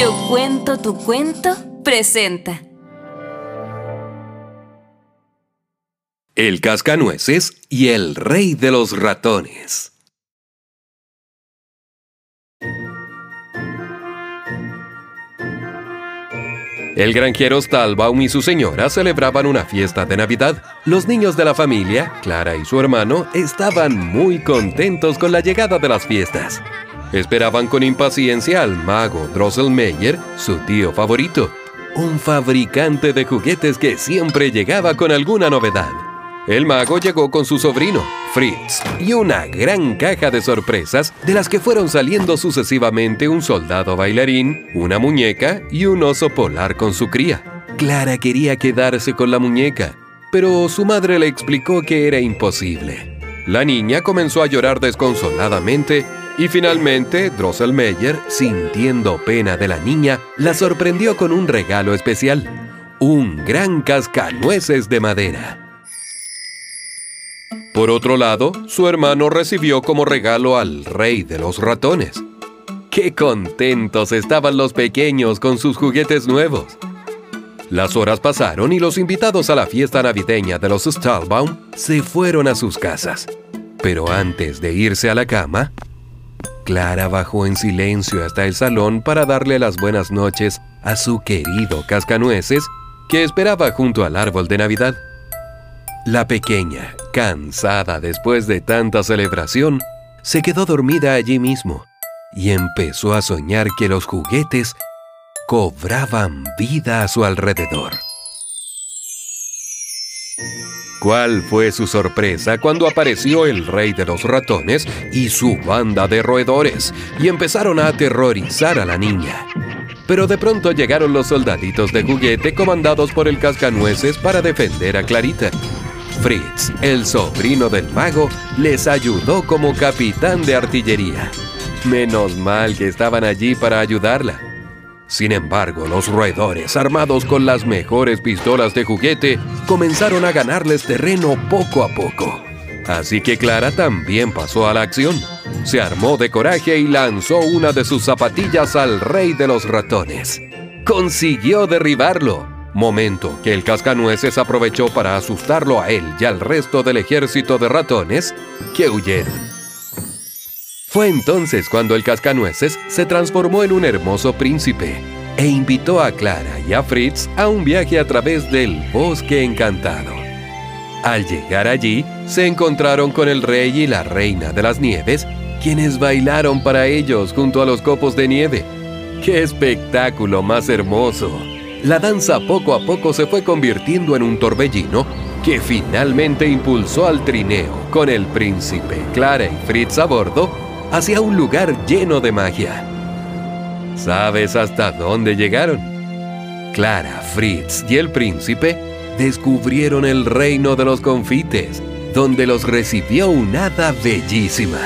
Yo cuento tu cuento presenta. El cascanueces y el rey de los ratones. El granjero Stalbaum y su señora celebraban una fiesta de Navidad. Los niños de la familia, Clara y su hermano, estaban muy contentos con la llegada de las fiestas. Esperaban con impaciencia al mago Drosselmeyer, su tío favorito, un fabricante de juguetes que siempre llegaba con alguna novedad. El mago llegó con su sobrino, Fritz, y una gran caja de sorpresas de las que fueron saliendo sucesivamente un soldado bailarín, una muñeca y un oso polar con su cría. Clara quería quedarse con la muñeca, pero su madre le explicó que era imposible. La niña comenzó a llorar desconsoladamente y finalmente Drosselmeyer, sintiendo pena de la niña, la sorprendió con un regalo especial, un gran cascanueces de madera. Por otro lado, su hermano recibió como regalo al rey de los ratones. ¡Qué contentos estaban los pequeños con sus juguetes nuevos! Las horas pasaron y los invitados a la fiesta navideña de los Stahlbaum se fueron a sus casas. Pero antes de irse a la cama, Clara bajó en silencio hasta el salón para darle las buenas noches a su querido cascanueces que esperaba junto al árbol de Navidad. La pequeña, cansada después de tanta celebración, se quedó dormida allí mismo y empezó a soñar que los juguetes cobraban vida a su alrededor. ¿Cuál fue su sorpresa cuando apareció el rey de los ratones y su banda de roedores y empezaron a aterrorizar a la niña? Pero de pronto llegaron los soldaditos de juguete comandados por el cascanueces para defender a Clarita. Fritz, el sobrino del mago, les ayudó como capitán de artillería. Menos mal que estaban allí para ayudarla. Sin embargo, los roedores, armados con las mejores pistolas de juguete, comenzaron a ganarles terreno poco a poco. Así que Clara también pasó a la acción. Se armó de coraje y lanzó una de sus zapatillas al rey de los ratones. Consiguió derribarlo momento que el cascanueces aprovechó para asustarlo a él y al resto del ejército de ratones que huyeron. Fue entonces cuando el cascanueces se transformó en un hermoso príncipe e invitó a Clara y a Fritz a un viaje a través del bosque encantado. Al llegar allí, se encontraron con el rey y la reina de las nieves, quienes bailaron para ellos junto a los copos de nieve. ¡Qué espectáculo más hermoso! la danza poco a poco se fue convirtiendo en un torbellino que finalmente impulsó al trineo con el príncipe, Clara y Fritz a bordo hacia un lugar lleno de magia. ¿Sabes hasta dónde llegaron? Clara, Fritz y el príncipe descubrieron el reino de los confites, donde los recibió una hada bellísima.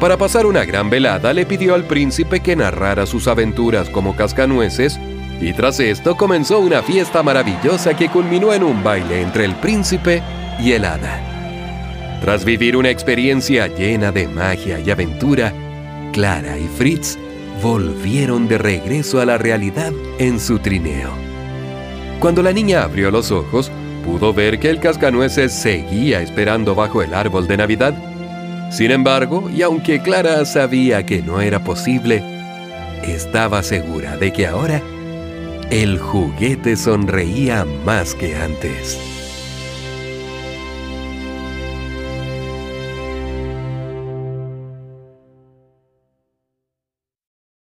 Para pasar una gran velada le pidió al príncipe que narrara sus aventuras como cascanueces y tras esto comenzó una fiesta maravillosa que culminó en un baile entre el príncipe y el hada. Tras vivir una experiencia llena de magia y aventura, Clara y Fritz volvieron de regreso a la realidad en su trineo. Cuando la niña abrió los ojos, pudo ver que el cascanueces seguía esperando bajo el árbol de Navidad. Sin embargo, y aunque Clara sabía que no era posible, estaba segura de que ahora el juguete sonreía más que antes.